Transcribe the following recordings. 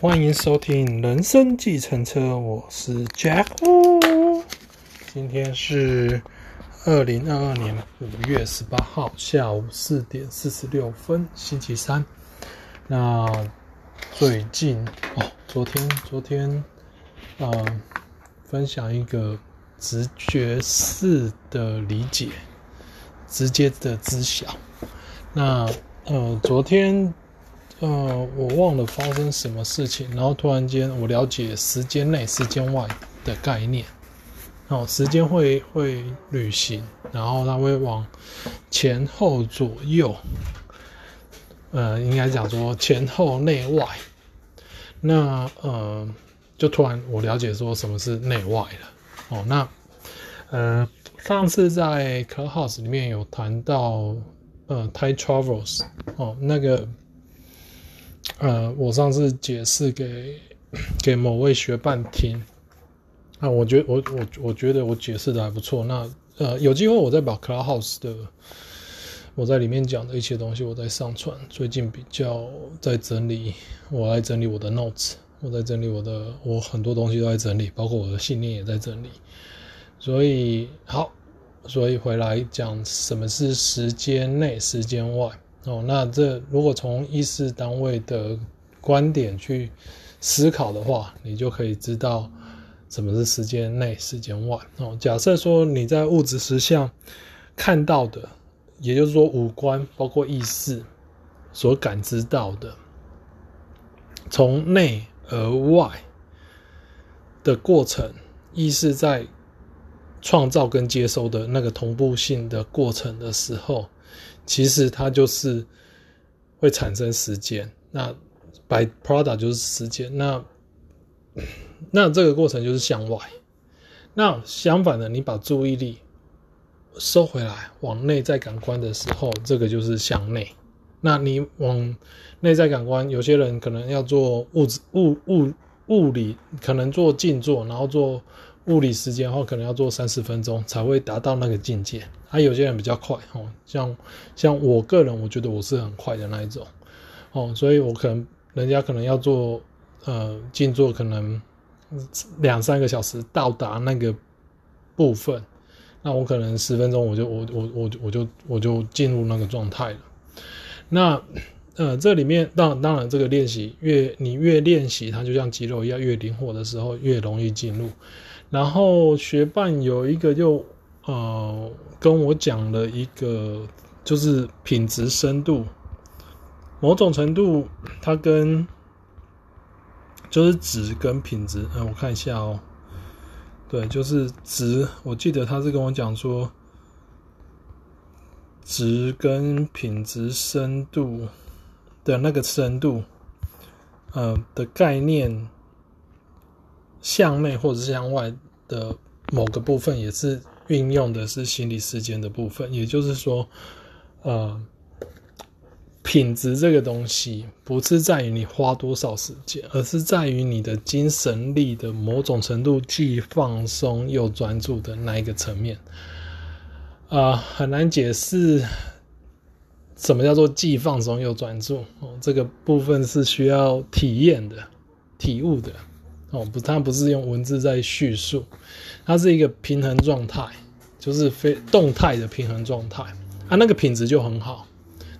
欢迎收听《人生计程车》，我是 Jack。今天是二零二二年五月十八号下午四点四十六分，星期三。那最近哦，昨天昨天，呃，分享一个直觉式的理解，直接的知晓。那呃，昨天。呃，我忘了发生什么事情，然后突然间我了解时间内、时间外的概念。哦，时间会会旅行，然后它会往前后左右，呃，应该讲说前后内外。那呃，就突然我了解说什么是内外了。哦，那呃，上次在 Clubhouse 里面有谈到呃，Time Travels 哦，那个。呃，我上次解释给给某位学伴听，啊，我觉我我我觉得我解释的还不错。那呃，有机会我再把 Clubhouse 的我在里面讲的一些东西，我再上传。最近比较在整理，我在整理我的 notes，我在整理我的，我很多东西都在整理，包括我的信念也在整理。所以好，所以回来讲什么是时间内，时间外。哦，那这如果从意识单位的观点去思考的话，你就可以知道什么是时间内、时间外。哦，假设说你在物质实相看到的，也就是说五官包括意识所感知到的，从内而外的过程，意识在创造跟接收的那个同步性的过程的时候。其实它就是会产生时间，那 by product 就是时间，那 那这个过程就是向外。那相反的，你把注意力收回来，往内在感官的时候，这个就是向内。那你往内在感官，有些人可能要做物质物物物理，可能做静坐，然后做。物理时间的话，可能要做三十分钟才会达到那个境界。还、啊、有些人比较快哦，像像我个人，我觉得我是很快的那一种哦，所以我可能人家可能要做呃静坐，可能两三个小时到达那个部分，那我可能十分钟我就我我我我就我就进入那个状态了。那呃这里面当当然这个练习越你越练习，它就像肌肉一样，越灵活的时候越容易进入。然后学伴有一个就呃跟我讲了一个，就是品质深度，某种程度它跟就是值跟品质，嗯，我看一下哦，对，就是值，我记得他是跟我讲说，值跟品质深度的那个深度，呃的概念。向内或者是向外的某个部分，也是运用的是心理时间的部分。也就是说，呃，品质这个东西不是在于你花多少时间，而是在于你的精神力的某种程度，既放松又专注的那一个层面。啊、很难解释什么叫做既放松又专注哦。这个部分是需要体验的、体悟的。哦，不，它不是用文字在叙述，它是一个平衡状态，就是非动态的平衡状态，啊，那个品质就很好。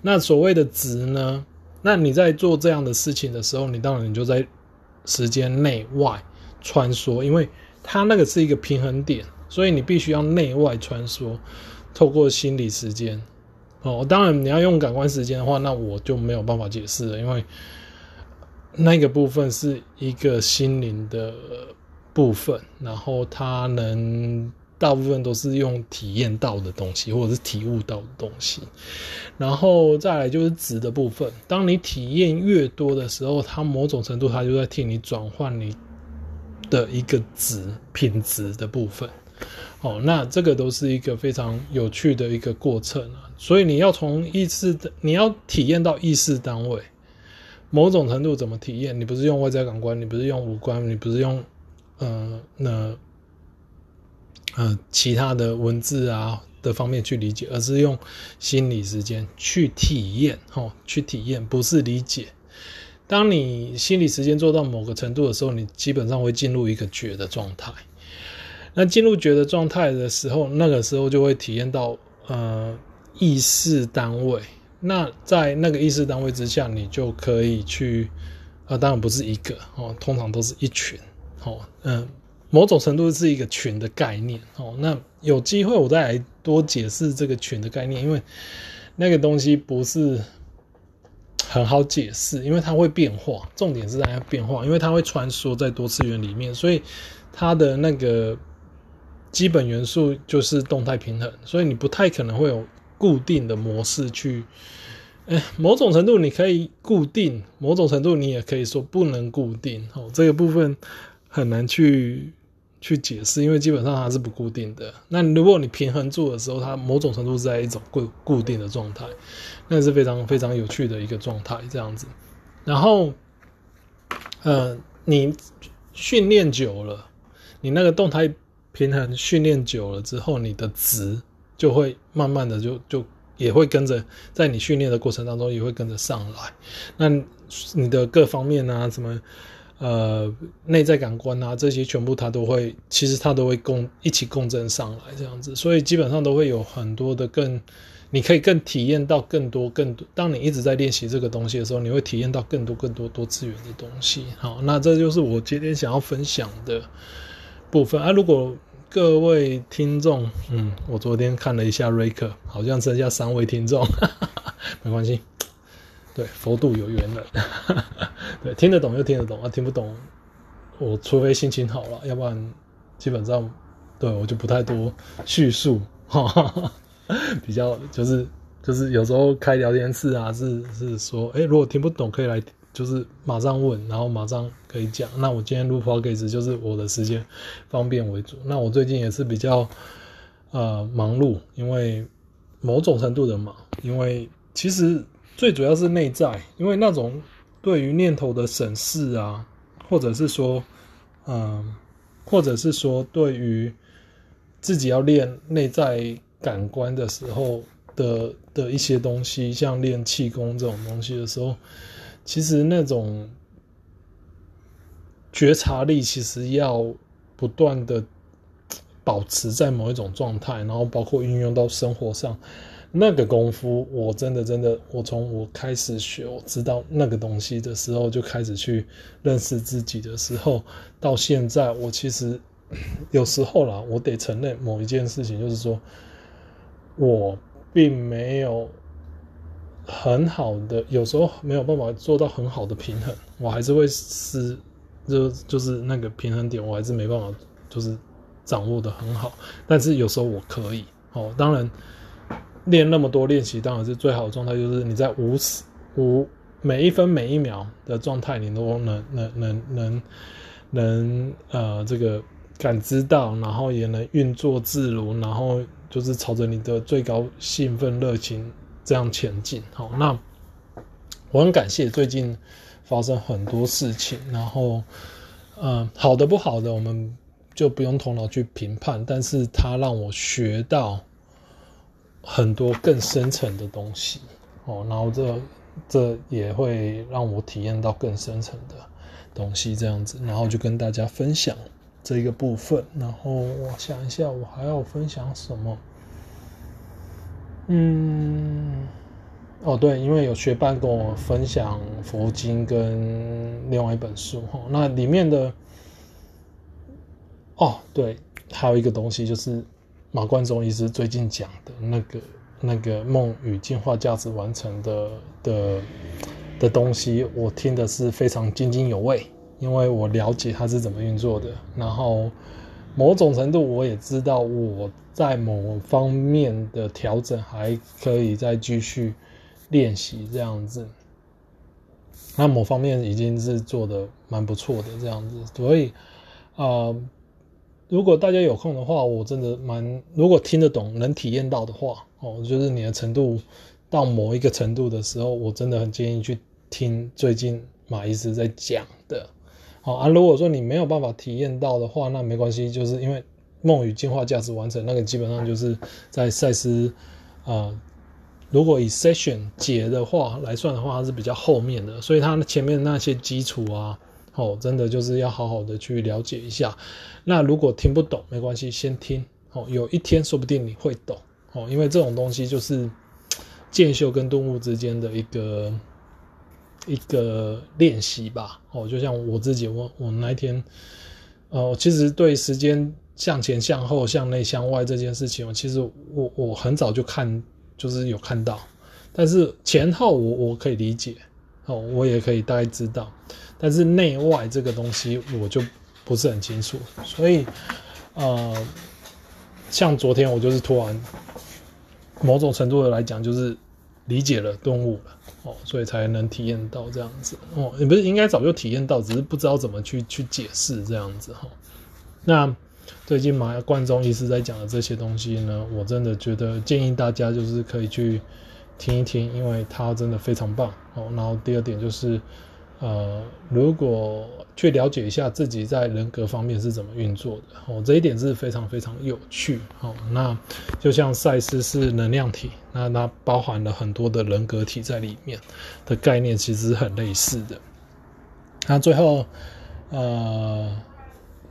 那所谓的值呢？那你在做这样的事情的时候，你当然你就在时间内外穿梭，因为它那个是一个平衡点，所以你必须要内外穿梭，透过心理时间。哦，当然你要用感官时间的话，那我就没有办法解释了，因为。那个部分是一个心灵的部分，然后它能大部分都是用体验到的东西，或者是体悟到的东西，然后再来就是值的部分。当你体验越多的时候，它某种程度它就在替你转换你的一个值品质的部分。哦，那这个都是一个非常有趣的一个过程啊。所以你要从意识的，你要体验到意识单位。某种程度怎么体验？你不是用外在感官，你不是用五官，你不是用，呃，那，呃，其他的文字啊的方面去理解，而是用心理时间去体验，吼，去体验，不是理解。当你心理时间做到某个程度的时候，你基本上会进入一个觉的状态。那进入觉的状态的时候，那个时候就会体验到呃意识单位。那在那个意识单位之下，你就可以去啊、当然不是一个哦，通常都是一群哦，嗯、某种程度是一个群的概念哦。那有机会我再来多解释这个群的概念，因为那个东西不是。很好解释，因为它会变化，重点是在它变化，因为它会穿梭在多次元里面，所以它的那个基本元素就是动态平衡，所以你不太可能会有固定的模式去，哎，某种程度你可以固定，某种程度你也可以说不能固定，哦，这个部分很难去。去解释，因为基本上它是不固定的。那如果你平衡住的时候，它某种程度是在一种固固定的状态，那是非常非常有趣的一个状态，这样子。然后，呃，你训练久了，你那个动态平衡训练久了之后，你的值就会慢慢的就就也会跟着，在你训练的过程当中也会跟着上来。那你的各方面啊，什么？呃，内在感官啊，这些全部它都会，其实它都会共一起共振上来这样子，所以基本上都会有很多的更，你可以更体验到更多更多。当你一直在练习这个东西的时候，你会体验到更多更多多次元的东西。好，那这就是我今天想要分享的部分啊。如果各位听众，嗯，我昨天看了一下瑞克，好像剩下三位听众，哈哈哈，没关系。对，佛度有缘人，对，听得懂就听得懂啊，听不懂，我除非心情好了，要不然基本上，对我就不太多叙述，哈哈哈，比较就是就是有时候开聊天室啊，是是说，哎，如果听不懂可以来，就是马上问，然后马上可以讲。那我今天录 podcast 就是我的时间方便为主。那我最近也是比较呃忙碌，因为某种程度的忙，因为其实。最主要是内在，因为那种对于念头的审视啊，或者是说，嗯，或者是说对于自己要练内在感官的时候的的一些东西，像练气功这种东西的时候，其实那种觉察力其实要不断的保持在某一种状态，然后包括运用到生活上。那个功夫，我真的真的，我从我开始学，我知道那个东西的时候，就开始去认识自己的时候，到现在，我其实有时候啦，我得承认某一件事情，就是说，我并没有很好的，有时候没有办法做到很好的平衡，我还是会是，就就是那个平衡点，我还是没办法，就是掌握得很好，但是有时候我可以，哦，当然。练那么多练习，当然是最好的状态，就是你在无时无每一分每一秒的状态，你都能能能能能呃这个感知到，然后也能运作自如，然后就是朝着你的最高兴奋热情这样前进。好，那我很感谢最近发生很多事情，然后呃好的不好的，我们就不用头脑去评判，但是它让我学到。很多更深层的东西哦，然后这这也会让我体验到更深层的东西，这样子，然后就跟大家分享这一个部分。然后我想一下，我还要分享什么？嗯，哦对，因为有学伴跟我分享佛经跟另外一本书哈，那里面的哦对，还有一个东西就是。马冠中医师最近讲的那个那个梦与进化价值完成的的的东西，我听的是非常津津有味，因为我了解它是怎么运作的。然后某种程度我也知道我在某方面的调整还可以再继续练习这样子。那某方面已经是做得蛮不错的这样子，所以啊。如果大家有空的话，我真的蛮，如果听得懂、能体验到的话，哦，就是你的程度到某一个程度的时候，我真的很建议去听最近马医师在讲的。好啊，如果说你没有办法体验到的话，那没关系，就是因为梦与进化价值完成那个基本上就是在赛斯啊如果以 session 节的话来算的话，它是比较后面的，所以它前面那些基础啊，哦，真的就是要好好的去了解一下。那如果听不懂没关系，先听哦，有一天说不定你会懂哦，因为这种东西就是剑修跟顿悟之间的一个一个练习吧。哦，就像我自己，我我那一天，呃，其实对时间向前向后向内向外这件事情，其实我我很早就看。就是有看到，但是前后我我可以理解哦，我也可以大概知道，但是内外这个东西我就不是很清楚，所以呃，像昨天我就是突然某种程度的来讲，就是理解了顿悟了哦，所以才能体验到这样子哦，也不是应该早就体验到，只是不知道怎么去去解释这样子哈，那。最近马贯中医师在讲的这些东西呢，我真的觉得建议大家就是可以去听一听，因为他真的非常棒哦。然后第二点就是，呃，如果去了解一下自己在人格方面是怎么运作的哦，这一点是非常非常有趣哦。那就像赛斯是能量体，那它包含了很多的人格体在里面的概念，其实很类似的。那最后，呃。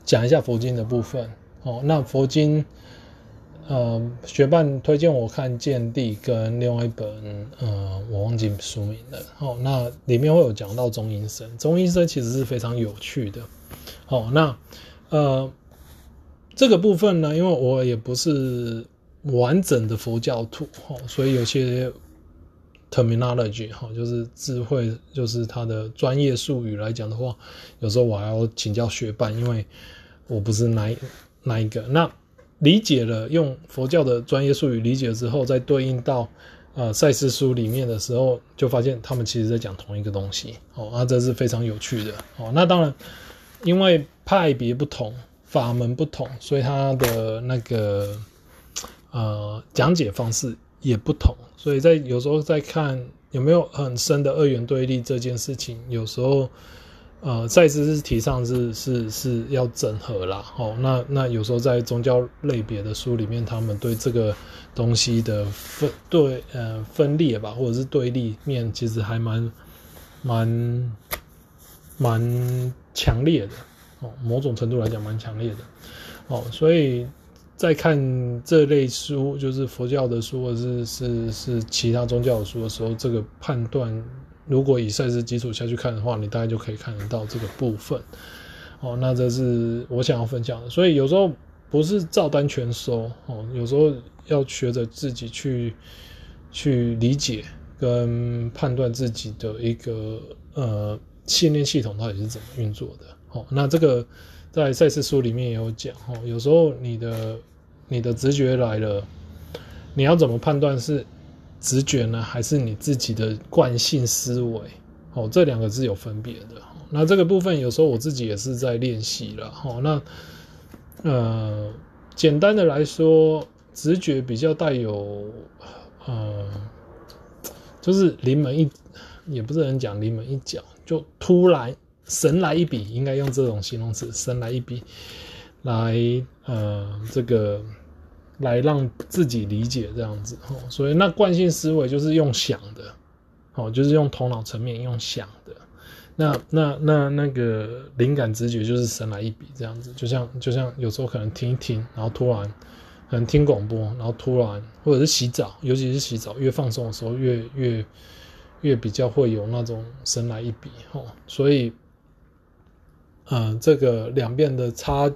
讲一下佛经的部分哦。那佛经，呃，学伴推荐我看《见地》跟另外一本，呃，我忘记书名了。哦，那里面会有讲到中阴身，中阴身其实是非常有趣的。哦，那呃，这个部分呢，因为我也不是完整的佛教徒，哦，所以有些 terminology 哈，就是智慧，就是它的专业术语来讲的话，有时候我还要请教学伴，因为。我不是哪哪一个，那理解了用佛教的专业术语理解之后，再对应到呃赛斯书里面的时候，就发现他们其实在讲同一个东西哦，那这是非常有趣的哦。那当然，因为派别不同，法门不同，所以他的那个呃讲解方式也不同，所以在有时候在看有没有很深的二元对立这件事情，有时候。呃，赛斯是提倡是是是要整合啦，哦，那那有时候在宗教类别的书里面，他们对这个东西的分对呃分裂吧，或者是对立面，其实还蛮蛮蛮强烈的哦，某种程度来讲蛮强烈的哦，所以在看这类书，就是佛教的书，或者是是是其他宗教的书的时候，这个判断。如果以赛事基础下去看的话，你大概就可以看得到这个部分。哦，那这是我想要分享的。所以有时候不是照单全收哦，有时候要学着自己去去理解跟判断自己的一个呃信念系统到底是怎么运作的。哦，那这个在赛事书里面也有讲哦。有时候你的你的直觉来了，你要怎么判断是？直觉呢，还是你自己的惯性思维？哦，这两个是有分别的。那这个部分有时候我自己也是在练习了。哦，那呃，简单的来说，直觉比较带有呃，就是临门一，也不是很讲临门一脚，就突然神来一笔，应该用这种形容词，神来一笔，来呃这个。来让自己理解这样子，所以那惯性思维就是用想的，哦，就是用头脑层面用想的。那那那那个灵感直觉就是神来一笔这样子，就像就像有时候可能听一听，然后突然可能听广播，然后突然或者是洗澡，尤其是洗澡越放松的时候越越越比较会有那种神来一笔哦。所以，嗯、这个两边的差，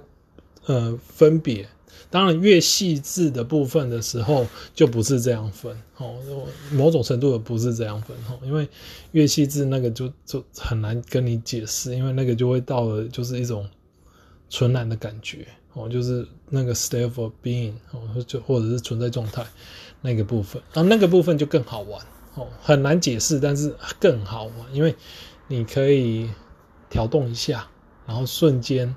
呃，分别。当然，越细致的部分的时候，就不是这样分哦。某种程度的不是这样分哦，因为越细致那个就就很难跟你解释，因为那个就会到了就是一种纯然的感觉哦，就是那个 state of being 哦，就或者是存在状态那个部分，然后那个部分就更好玩哦，很难解释，但是更好玩，因为你可以调动一下，然后瞬间。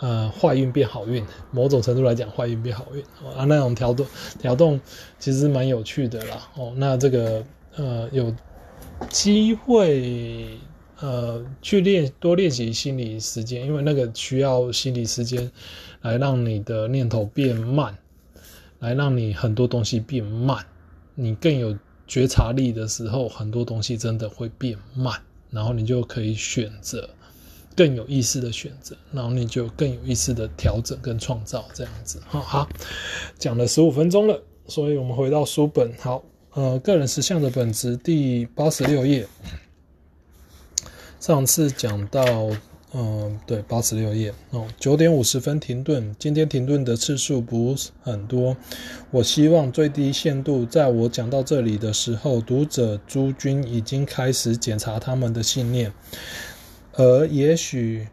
呃，坏运变好运，某种程度来讲，坏运变好运啊，那种调动调动其实蛮有趣的啦。哦，那这个呃，有机会呃去练多练习心理时间，因为那个需要心理时间来让你的念头变慢，来让你很多东西变慢，你更有觉察力的时候，很多东西真的会变慢，然后你就可以选择更有意思的选择，然后你就更有意思的调整跟创造这样子。好，好，讲了十五分钟了，所以我们回到书本。好，呃，个人实相的本质第八十六页，上次讲到。嗯，对，八十六页哦，九点五十分停顿。今天停顿的次数不是很多。我希望最低限度，在我讲到这里的时候，读者诸君已经开始检查他们的信念，而也许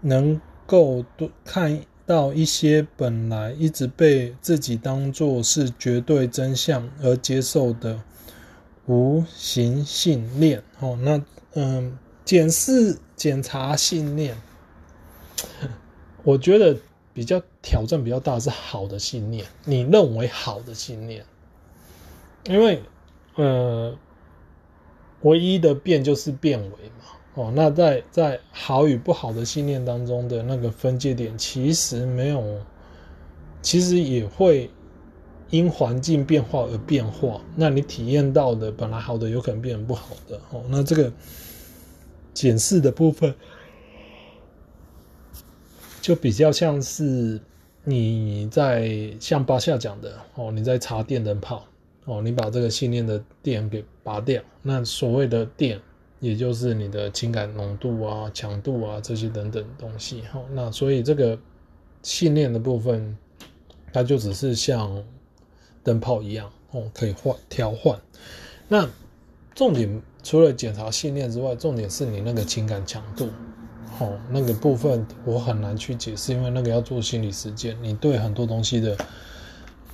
能够多看到一些本来一直被自己当作是绝对真相而接受的无形信念。哦，那嗯，检视。检查信念，我觉得比较挑战比较大是好的信念，你认为好的信念，因为呃，唯一的变就是变为嘛，哦，那在在好与不好的信念当中的那个分界点，其实没有，其实也会因环境变化而变化，那你体验到的本来好的，有可能变成不好的，哦，那这个。检视的部分，就比较像是你在像巴夏讲的哦，你在插电灯泡哦，你把这个信念的电给拔掉。那所谓的电，也就是你的情感浓度啊、强度啊这些等等东西。哦，那所以这个信念的部分，它就只是像灯泡一样哦，可以换调换。那重点。除了检查信念之外，重点是你那个情感强度，哦，那个部分我很难去解释，因为那个要做心理实践，你对很多东西的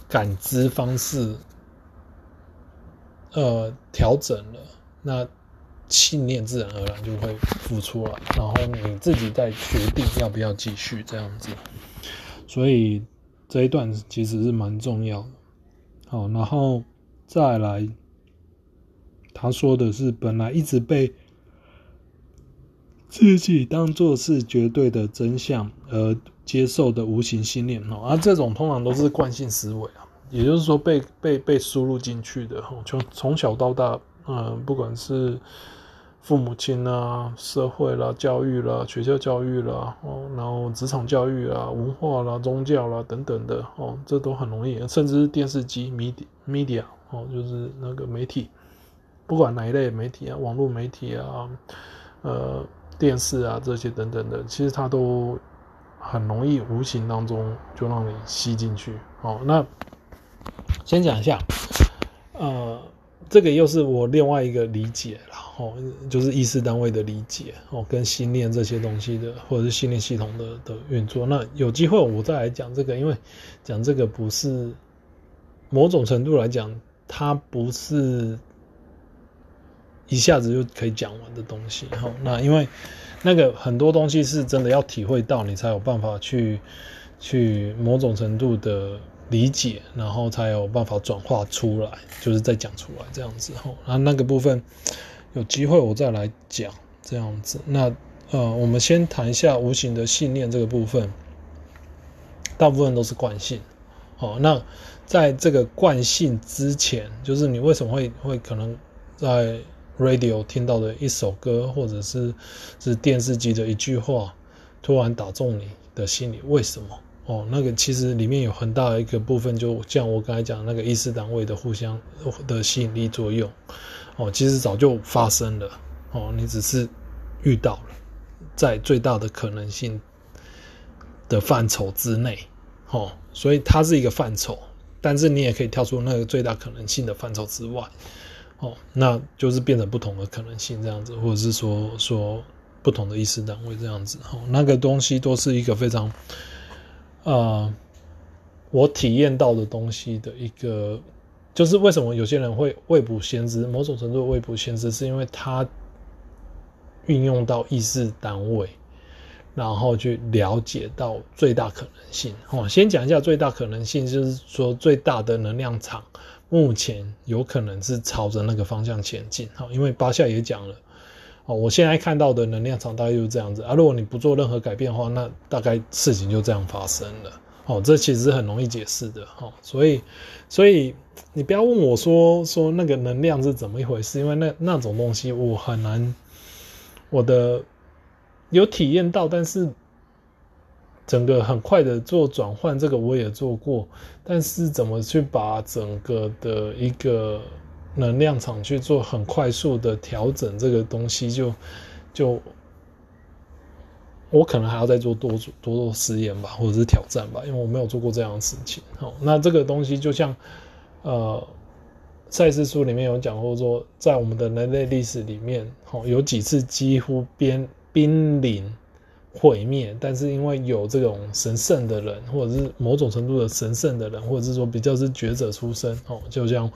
感知方式，呃，调整了，那信念自然而然就会浮出来，然后你自己再决定要不要继续这样子，所以这一段其实是蛮重要。的，好，然后再来。他说的是，本来一直被自己当作是绝对的真相而接受的无形信念。哦，而这种通常都是惯性思维，也就是说被被被输入进去的哦，从从小到大，嗯，不管是父母亲啊、社会啦、教育啦、学校教育啦，哦，然后职场教育啦、文化啦、宗教啦等等的哦，这都很容易，甚至是电视机 media media 哦，就是那个媒体。不管哪一类媒体啊，网络媒体啊，呃，电视啊这些等等的，其实它都很容易无形当中就让你吸进去。哦，那先讲一下，呃，这个又是我另外一个理解，哦就是意识单位的理解哦，跟心念这些东西的，或者是心念系统的的运作。那有机会我再来讲这个，因为讲这个不是某种程度来讲，它不是。一下子就可以讲完的东西，哈，那因为那个很多东西是真的要体会到，你才有办法去去某种程度的理解，然后才有办法转化出来，就是再讲出来这样子，哈。那那个部分有机会我再来讲这样子。那呃，我们先谈一下无形的信念这个部分，大部分都是惯性，哦。那在这个惯性之前，就是你为什么会会可能在 radio 听到的一首歌，或者是是电视机的一句话，突然打中你的心里，为什么？哦，那个其实里面有很大的一个部分，就像我刚才讲那个意识单位的互相的吸引力作用，哦，其实早就发生了，哦，你只是遇到了，在最大的可能性的范畴之内，哦，所以它是一个范畴，但是你也可以跳出那个最大可能性的范畴之外。哦，那就是变成不同的可能性这样子，或者是说说不同的意识单位这样子。哦，那个东西都是一个非常，呃，我体验到的东西的一个，就是为什么有些人会未卜先知，某种程度未卜先知，是因为他运用到意识单位，然后去了解到最大可能性。哦，先讲一下最大可能性，就是说最大的能量场。目前有可能是朝着那个方向前进，哈，因为巴夏也讲了，哦，我现在看到的能量场大概就是这样子啊。如果你不做任何改变的话，那大概事情就这样发生了，哦，这其实很容易解释的哦。所以，所以你不要问我说说那个能量是怎么一回事，因为那那种东西我很难，我的有体验到，但是整个很快的做转换，这个我也做过，但是怎么去把整个的一个能量场去做很快速的调整，这个东西就就。我可能还要再做多做多实验吧，或者是挑战吧，因为我没有做过这样的事情。好，那这个东西就像，呃，赛斯书里面有讲过说，在我们的人类历史里面，好，有几次几乎边濒临毁灭，但是因为有这种神圣的人，或者是某种程度的神圣的人，或者是说比较是觉者出身，哦，就像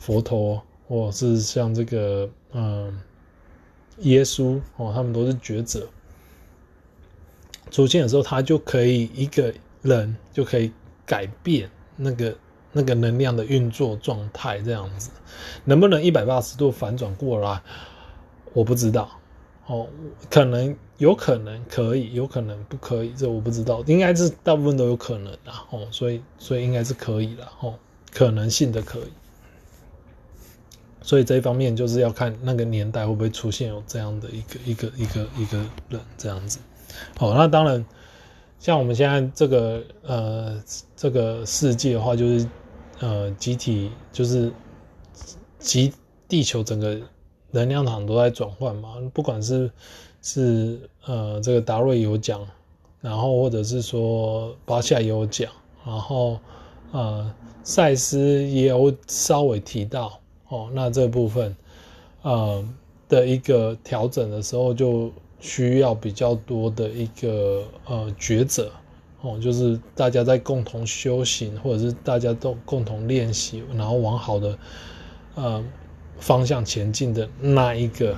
佛陀，或者是像这个嗯耶稣，哦，他们都是觉者。出现的时候，他就可以一个人就可以改变那个那个能量的运作状态，这样子能不能一百八十度反转过来？我不知道哦，可能有可能可以，有可能不可以，这我不知道，应该是大部分都有可能的哦，所以所以应该是可以的哦，可能性的可以，所以这一方面就是要看那个年代会不会出现有这样的一个一个一个一个人这样子。好，那当然，像我们现在这个呃这个世界的话，就是呃集体就是集地球整个能量场都在转换嘛，不管是是呃这个达瑞有讲，然后或者是说巴夏也有讲，然后呃赛斯也有稍微提到哦，那这部分呃的一个调整的时候就。需要比较多的一个呃抉择哦，就是大家在共同修行，或者是大家都共同练习，然后往好的呃方向前进的那一个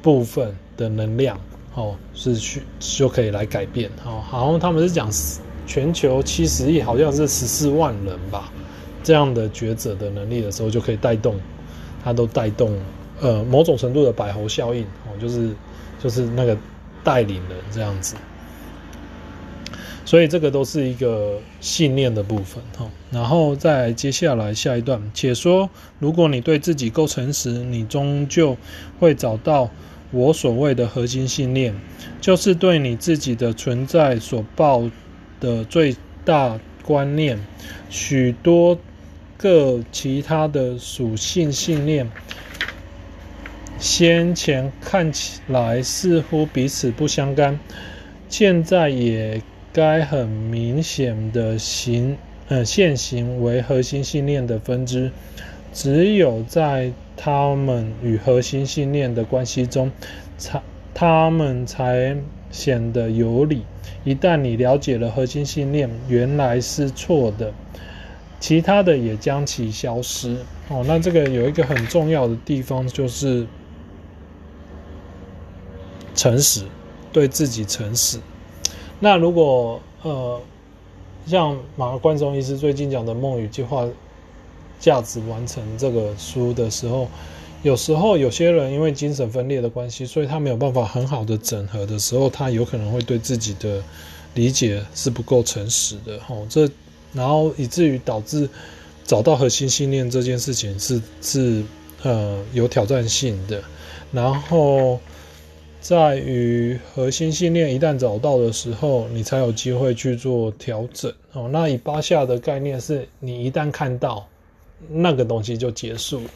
部分的能量哦，是去就可以来改变哦。好像他们是讲全球七十亿，好像是十四万人吧，这样的抉择的能力的时候，就可以带动它都带动呃某种程度的百猴效应哦，就是。就是那个带领人这样子，所以这个都是一个信念的部分哈。然后再接下来下一段，且说如果你对自己够诚实，你终究会找到我所谓的核心信念，就是对你自己的存在所抱的最大观念。许多个其他的属性信念。先前看起来似乎彼此不相干，现在也该很明显的形呃现行为核心信念的分支。只有在他们与核心信念的关系中，才他们才显得有理。一旦你了解了核心信念原来是错的，其他的也将其消失。哦，那这个有一个很重要的地方就是。诚实，对自己诚实。那如果呃，像马关中医师最近讲的《梦与计划价值完成》这个书的时候，有时候有些人因为精神分裂的关系，所以他没有办法很好的整合的时候，他有可能会对自己的理解是不够诚实的。哦，这然后以至于导致找到核心信念这件事情是是呃有挑战性的，然后。在于核心信念一旦找到的时候，你才有机会去做调整哦。那以巴夏的概念是，你一旦看到那个东西就结束了，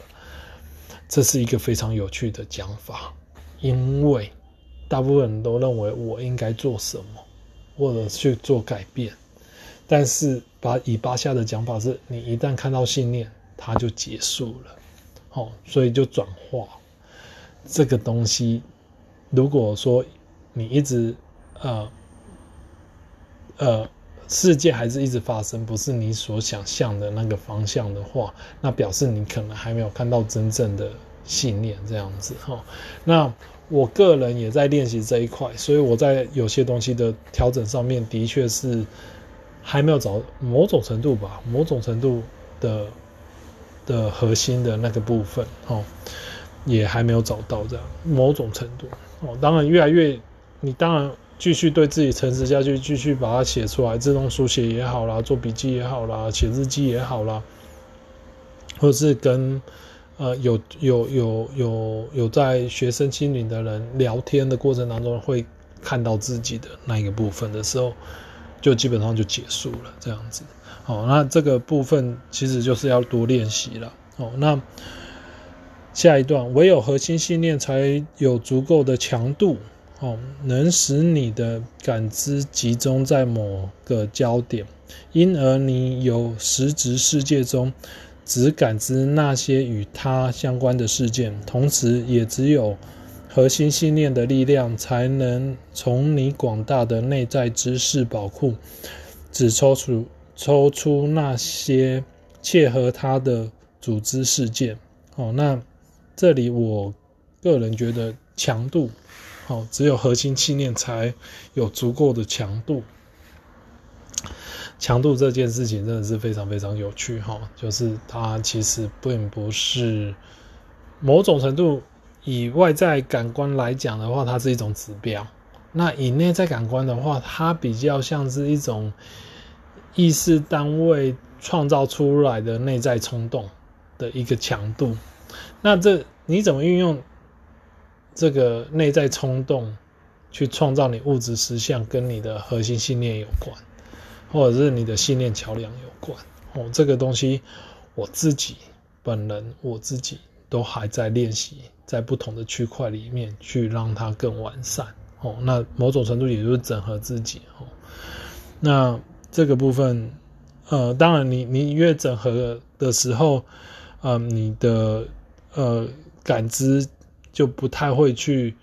这是一个非常有趣的讲法。因为大部分人都认为我应该做什么，或者去做改变，但是把以巴夏的讲法是，你一旦看到信念，它就结束了，哦，所以就转化这个东西。如果说你一直呃呃世界还是一直发生，不是你所想象的那个方向的话，那表示你可能还没有看到真正的信念这样子哈。那我个人也在练习这一块，所以我在有些东西的调整上面，的确是还没有找某种程度吧，某种程度的的核心的那个部分哦，也还没有找到这样某种程度。哦，当然越来越，你当然继续对自己诚实下去，继续把它写出来，自动书写也好啦，做笔记也好啦，写日记也好啦，或者是跟呃有有有有有在学生心灵的人聊天的过程当中，会看到自己的那一个部分的时候，就基本上就结束了这样子。哦，那这个部分其实就是要多练习了。哦，那下一段，唯有核心信念才有足够的强度。哦，能使你的感知集中在某个焦点，因而你有实质世界中只感知那些与它相关的事件。同时，也只有核心信念的力量，才能从你广大的内在知识宝库只抽出抽出那些切合它的组织事件。哦，那这里我个人觉得强度。哦，只有核心信念才有足够的强度。强度这件事情真的是非常非常有趣哈，就是它其实并不是某种程度以外在感官来讲的话，它是一种指标。那以内在感官的话，它比较像是一种意识单位创造出来的内在冲动的一个强度。那这你怎么运用？这个内在冲动，去创造你物质实相，跟你的核心信念有关，或者是你的信念桥梁有关。哦，这个东西我自己本人我自己都还在练习，在不同的区块里面去让它更完善。哦，那某种程度也就是整合自己。哦，那这个部分，呃，当然你你越整合的时候，呃，你的呃感知。就不太会去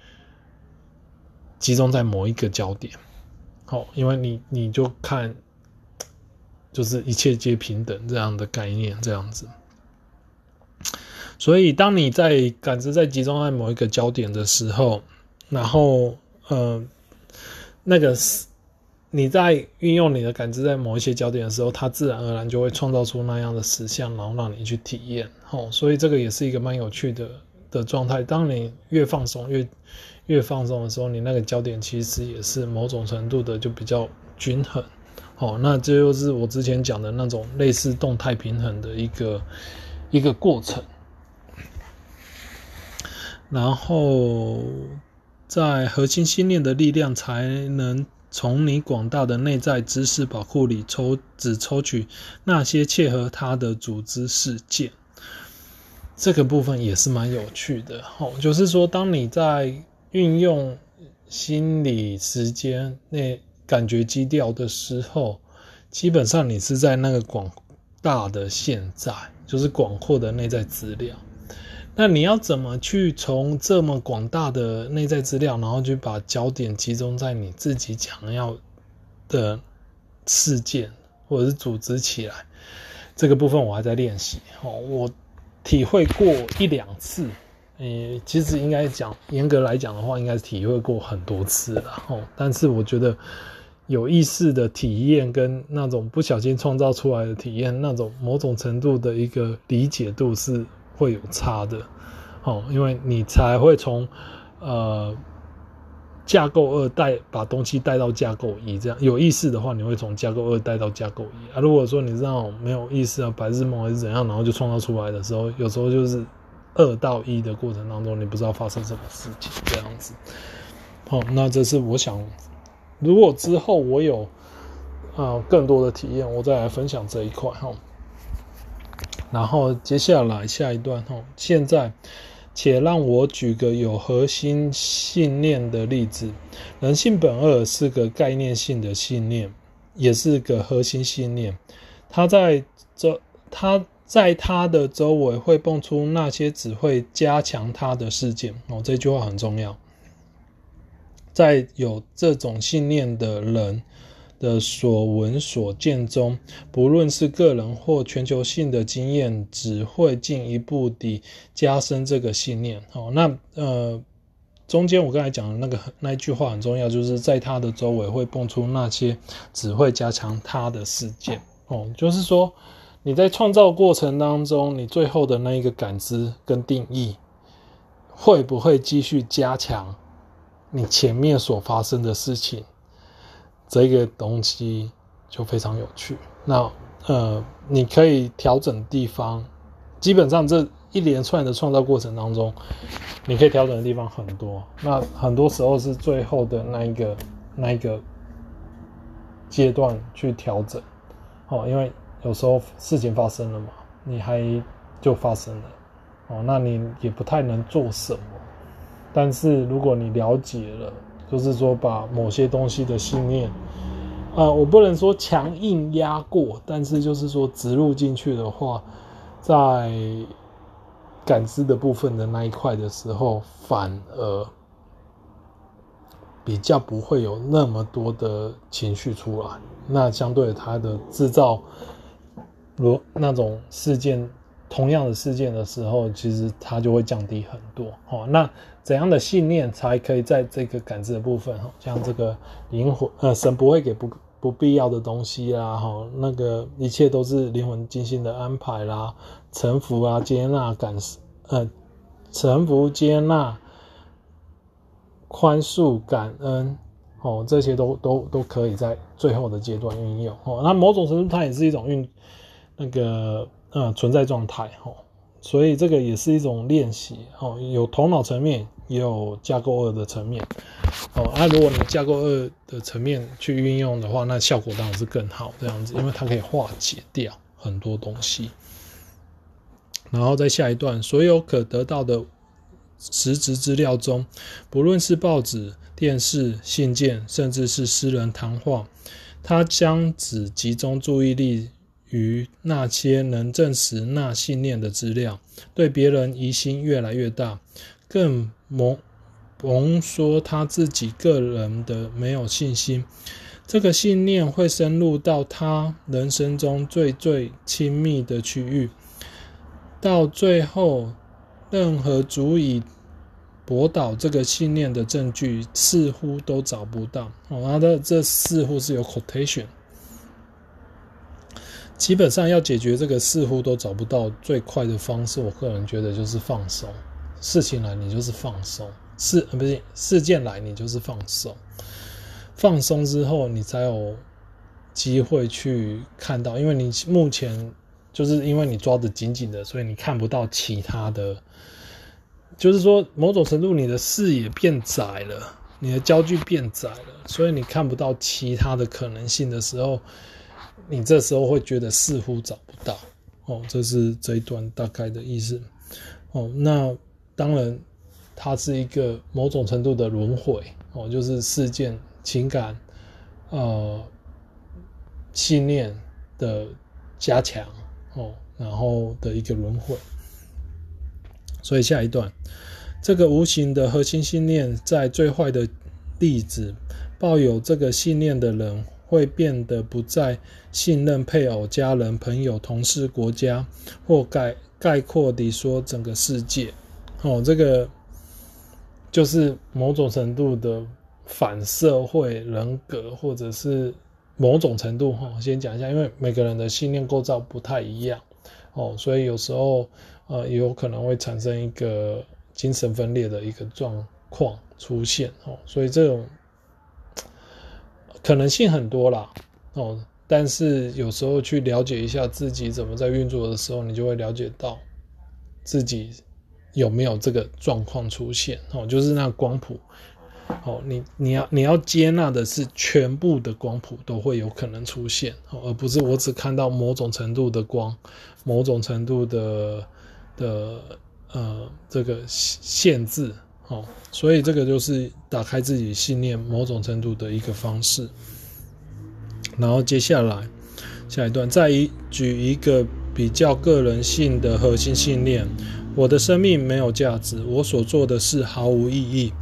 集中在某一个焦点，好，因为你你就看，就是一切皆平等这样的概念，这样子。所以，当你在感知在集中在某一个焦点的时候，然后，呃，那个你在运用你的感知在某一些焦点的时候，它自然而然就会创造出那样的实像，然后让你去体验。哦，所以这个也是一个蛮有趣的。的状态，当你越放松，越越放松的时候，你那个焦点其实也是某种程度的就比较均衡。哦，那这就是我之前讲的那种类似动态平衡的一个一个过程。然后，在核心信念的力量，才能从你广大的内在知识宝库里抽，只抽取那些切合它的组织事件。这个部分也是蛮有趣的，哦，就是说，当你在运用心理时间那感觉基调的时候，基本上你是在那个广大的现在，就是广阔的内在资料。那你要怎么去从这么广大的内在资料，然后去把焦点集中在你自己想要的事件，或者是组织起来？这个部分我还在练习，哦，我。体会过一两次，诶、其实应该讲，严格来讲的话，应该是体会过很多次了哦。但是我觉得有意识的体验跟那种不小心创造出来的体验，那种某种程度的一个理解度是会有差的哦，因为你才会从呃。架构二带把东西带到架构一，这样有意识的话，你会从架构二带到架构一啊。如果说你这样没有意识啊，白日梦还是怎样，然后就创造出来的时候，有时候就是二到一的过程当中，你不知道发生什么事情这样子。好，那这是我想，如果之后我有啊、更多的体验，我再来分享这一块哈。然后接下来下一段哈，现在。且让我举个有核心信念的例子。人性本恶是个概念性的信念，也是个核心信念。它在周，它在它的周围会蹦出那些只会加强它的事件。哦，这句话很重要。在有这种信念的人的所闻所见中，不论是个人或全球性的经验，只会进一步地加深这个信念。哦，那呃，中间我刚才讲的那个那一句话很重要，就是在他的周围会蹦出那些只会加强他的事件。哦，就是说你在创造过程当中，你最后的那一个感知跟定义，会不会继续加强你前面所发生的事情，这个东西就非常有趣。那呃，你可以调整地方，基本上这一连串的创造过程当中，你可以调整的地方很多。那很多时候是最后的那一个那一个阶段去调整，哦，因为有时候事情发生了嘛，你还就发生了，哦，那你也不太能做什么。但是如果你了解了，就是说把某些东西的信念，呃，我不能说强硬压过，但是就是说植入进去的话，在感知的部分的那一块的时候，反而比较不会有那么多的情绪出来。那相对它的制造，如那种事件。同样的事件的时候，其实它就会降低很多。哦，那怎样的信念才可以在这个感知的部分，像这个灵魂，呃，神不会给不不必要的东西啦，哈，那个一切都是灵魂精心的安排啦，臣服啊，接纳感，呃，臣服接纳，宽恕感恩，哦，这些都都都可以在最后的阶段运用。哦，那某种程度它也是一种运那个。呃，存在状态哦，所以这个也是一种练习哦，有头脑层面，也有架构二的层面哦。那、啊、如果你架构二的层面去运用的话，那效果当然是更好这样子，因为它可以化解掉很多东西。然后在下一段，所有可得到的实质资料中，不论是报纸、电视、信件，甚至是私人谈话，它将只集中注意力。于那些能证实那信念的资料，对别人疑心越来越大，更甭甭说他自己个人的没有信心。这个信念会深入到他人生中最最亲密的区域，到最后，任何足以驳倒这个信念的证据似乎都找不到。哦，他的这似乎是有 quotation。基本上要解决这个似乎都找不到最快的方式，我个人觉得就是放松。事情来你就是放松，事不是事件来你就是放松。放松之后你才有机会去看到，因为你目前就是因为你抓得紧紧的，所以你看不到其他的。就是说某种程度你的视野变窄了，你的焦距变窄了，所以你看不到其他的可能性的时候。你这时候会觉得似乎找不到哦，这是这一段大概的意思哦。那当然，它是一个某种程度的轮回哦，就是事件、情感、呃、信念的加强哦，然后的一个轮回。所以下一段，这个无形的核心信念，在最坏的例子，抱有这个信念的人。会变得不再信任配偶、家人、朋友、同事、国家，或概概括地说整个世界。哦，这个就是某种程度的反社会人格，或者是某种程度哈。先讲一下，因为每个人的信念构造不太一样哦，所以有时候呃也有可能会产生一个精神分裂的一个状况出现哦，所以这种。可能性很多啦，哦，但是有时候去了解一下自己怎么在运作的时候，你就会了解到自己有没有这个状况出现哦，就是那光谱，哦，你你要你要接纳的是全部的光谱都会有可能出现，哦，而不是我只看到某种程度的光，某种程度的的呃这个限制。哦，所以这个就是打开自己信念某种程度的一个方式。然后接下来下一段，再一举一个比较个人性的核心信念：我的生命没有价值，我所做的事毫无意义。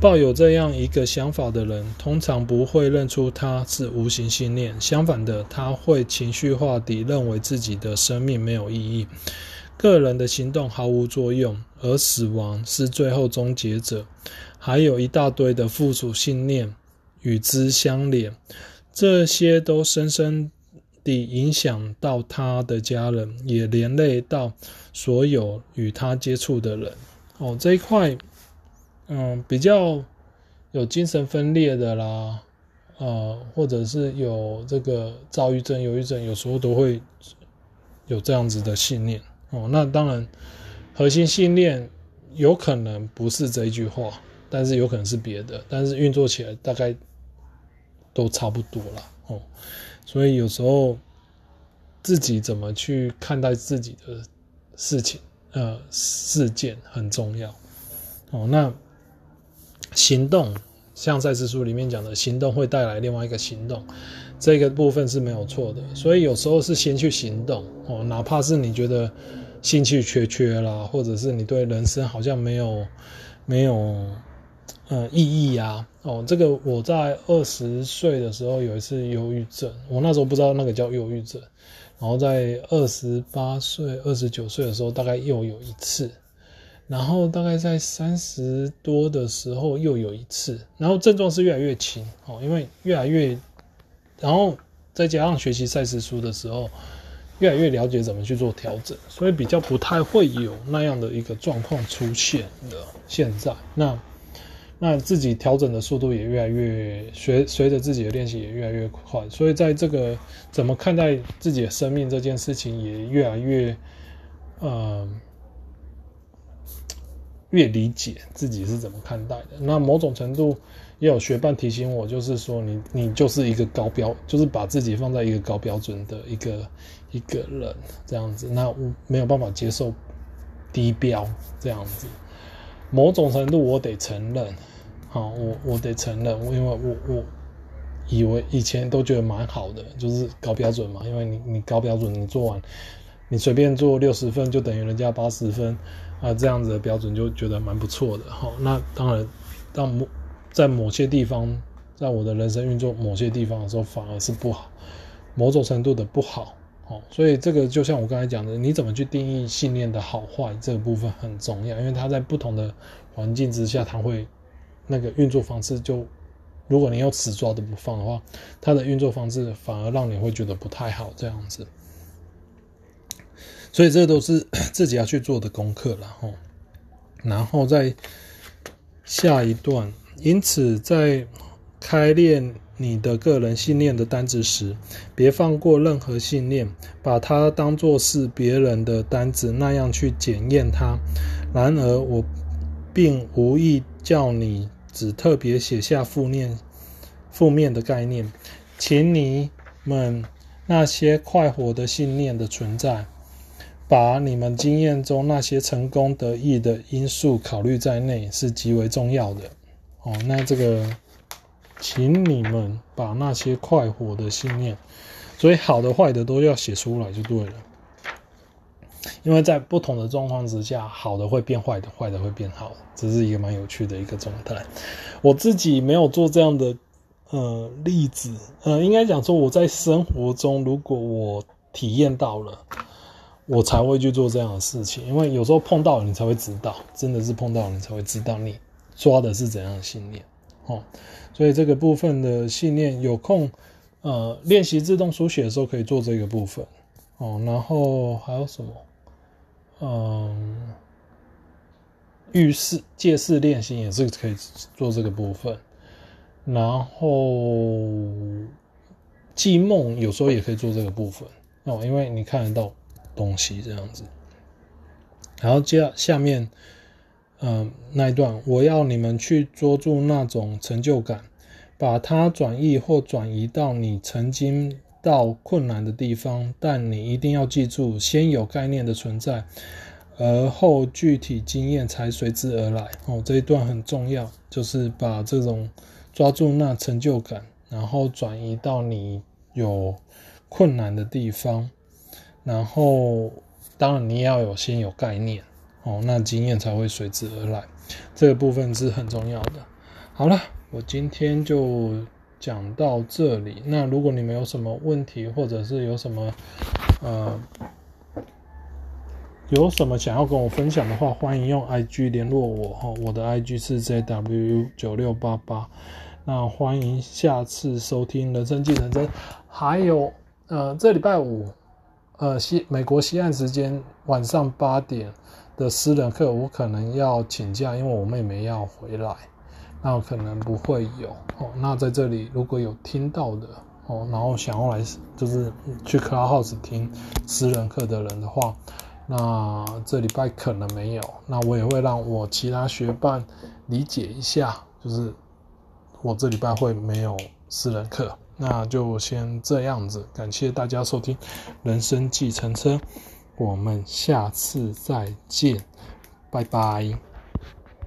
抱有这样一个想法的人，通常不会认出它是无形信念，相反的，他会情绪化地认为自己的生命没有意义。个人的行动毫无作用，而死亡是最后终结者。还有一大堆的附属信念与之相连，这些都深深地影响到他的家人，也连累到所有与他接触的人。哦，这一块，嗯，比较有精神分裂的啦，呃，或者是有这个躁郁症、忧郁症，有时候都会有这样子的信念哦。那当然，核心信念有可能不是这一句话，但是有可能是别的，但是运作起来大概都差不多了哦。所以有时候自己怎么去看待自己的事情，呃，事件很重要哦。那行动，像赛斯书里面讲的，行动会带来另外一个行动，这个部分是没有错的。所以有时候是先去行动哦，哪怕是你觉得兴趣缺缺啦，或者是你对人生好像没有没有。嗯，意义啊，哦，这个我在二十岁的时候有一次忧郁症，我那时候不知道那个叫忧郁症，然后在二十八岁、二十九岁的时候大概又有一次，然后大概在三十多的时候又有一次，然后症状是越来越轻哦，因为越来越，然后再加上学习赛斯书的时候，越来越了解怎么去做调整，所以比较不太会有那样的一个状况出现的。现在那。那自己调整的速度也越来越随随着自己的练习也越来越快，所以在这个怎么看待自己的生命这件事情也越来越，呃，越理解自己是怎么看待的。那某种程度也有学伴提醒我，就是说你你就是一个高标，就是把自己放在一个高标准的一个一个人这样子，那我没有办法接受低标这样子。某种程度我得承认。好，我我得承认，因为我我以为以前都觉得蛮好的，就是高标准嘛。因为你你高标准，你做完，你随便做六十分就等于人家八十分啊，这样子的标准就觉得蛮不错的。好，那当然，当某在某些地方，在我的人生运作某些地方的时候，反而是不好，某种程度的不好。好，所以这个就像我刚才讲的，你怎么去定义信念的好坏，这个部分很重要，因为它在不同的环境之下，它会。那个运作方式就，如果你要死抓的不放的话，它的运作方式反而让你会觉得不太好这样子。所以这都是自己要去做的功课了哈。然后在下一段，因此在开练你的个人信念的单子时，别放过任何信念，把它当作是别人的单子那样去检验它。然而我并无意叫你。只特别写下负面、负面的概念，请你们那些快活的信念的存在，把你们经验中那些成功得意的因素考虑在内，是极为重要的。哦，那这个，请你们把那些快活的信念，所以好的、坏的都要写出来就对了。因为在不同的状况之下，好的会变坏的，坏的会变好，这是一个蛮有趣的一个状态。我自己没有做这样的呃例子，呃，应该讲说我在生活中，如果我体验到了，我才会去做这样的事情。因为有时候碰到你才会知道，真的是碰到你才会知道你抓的是怎样的信念哦。所以这个部分的信念，有空呃练习自动书写的时候可以做这个部分哦。然后还有什么？嗯，浴室借势练习也是可以做这个部分，然后记梦有时候也可以做这个部分哦，因为你看得到东西这样子。然后接下面，嗯，那一段我要你们去捉住那种成就感，把它转移或转移到你曾经到困难的地方，但你一定要记住，先有概念的存在，而后具体经验才随之而来。哦，这一段很重要，就是把这种抓住那成就感，然后转移到你有困难的地方，然后当然你也要有先有概念，哦，那经验才会随之而来。这个部分是很重要的。好了，我今天就。讲到这里，那如果你们有什么问题，或者是有什么呃有什么想要跟我分享的话，欢迎用 IG 联络我哈，我的 IG 是 JW 九六八八。那欢迎下次收听人生计程车，还有呃这礼拜五呃西美国西岸时间晚上八点的私人课，我可能要请假，因为我妹妹要回来。那可能不会有哦。那在这里如果有听到的哦，然后想要来就是去 Clubhouse 听私人课的人的话，那这礼拜可能没有。那我也会让我其他学伴理解一下，就是我这礼拜会没有私人课。那就先这样子，感谢大家收听《人生计程车》，我们下次再见，拜拜。